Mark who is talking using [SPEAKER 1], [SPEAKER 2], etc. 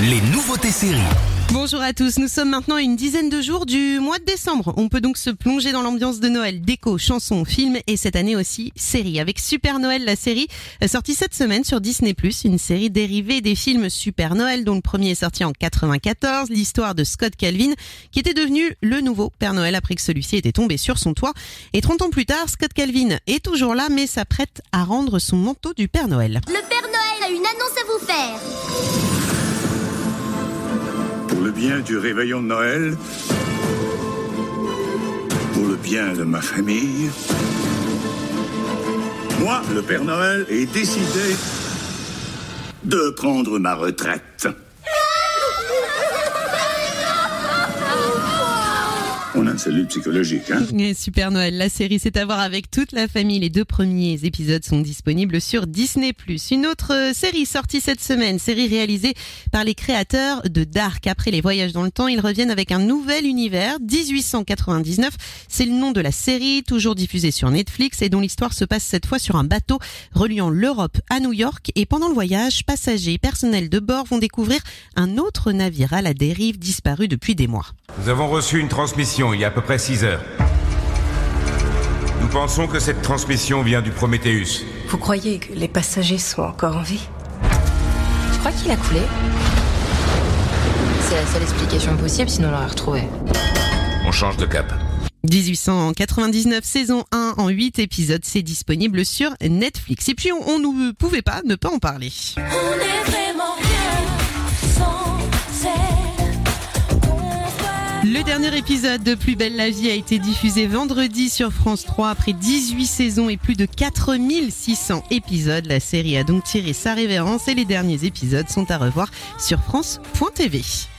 [SPEAKER 1] les nouveautés séries.
[SPEAKER 2] Bonjour à tous, nous sommes maintenant à une dizaine de jours du mois de décembre. On peut donc se plonger dans l'ambiance de Noël, déco, chansons, films et cette année aussi série. Avec Super Noël, la série sortie cette semaine sur Disney+, une série dérivée des films Super Noël dont le premier est sorti en 94, l'histoire de Scott Calvin qui était devenu le nouveau Père Noël après que celui-ci était tombé sur son toit. Et 30 ans plus tard, Scott Calvin est toujours là mais s'apprête à rendre son manteau du Père Noël.
[SPEAKER 3] Le Père Noël a une annonce à vous faire.
[SPEAKER 4] Le bien du réveillon de Noël, pour le bien de ma famille, moi, le Père Noël, ai décidé de prendre ma retraite. On a une cellule psychologique, hein
[SPEAKER 2] Et Super Noël, la série, c'est à voir avec toute la famille. Les deux premiers épisodes sont disponibles sur Disney+. Une autre euh, série sortie cette semaine, série réalisée par les créateurs de Dark. Après les voyages dans le temps, ils reviennent avec un nouvel univers, 1899. C'est le nom de la série, toujours diffusée sur Netflix et dont l'histoire se passe cette fois sur un bateau reliant l'Europe à New York. Et pendant le voyage, passagers et personnel de bord vont découvrir un autre navire à la dérive disparu depuis des mois.
[SPEAKER 5] Nous avons reçu une transmission il y a à peu près 6 heures. Nous pensons que cette transmission vient du Prométhéeus.
[SPEAKER 6] Vous croyez que les passagers sont encore en vie?
[SPEAKER 7] Je crois qu'il a coulé. C'est la seule explication possible, sinon on l'aurait retrouvé.
[SPEAKER 5] On change de cap.
[SPEAKER 2] 1899 saison 1 en 8 épisodes, c'est disponible sur Netflix. Et puis on, on ne pouvait pas ne pas en parler.
[SPEAKER 3] On est
[SPEAKER 2] Le dernier épisode de Plus belle la vie a été diffusé vendredi sur France 3 après 18 saisons et plus de 4600 épisodes. La série a donc tiré sa révérence et les derniers épisodes sont à revoir sur France.tv.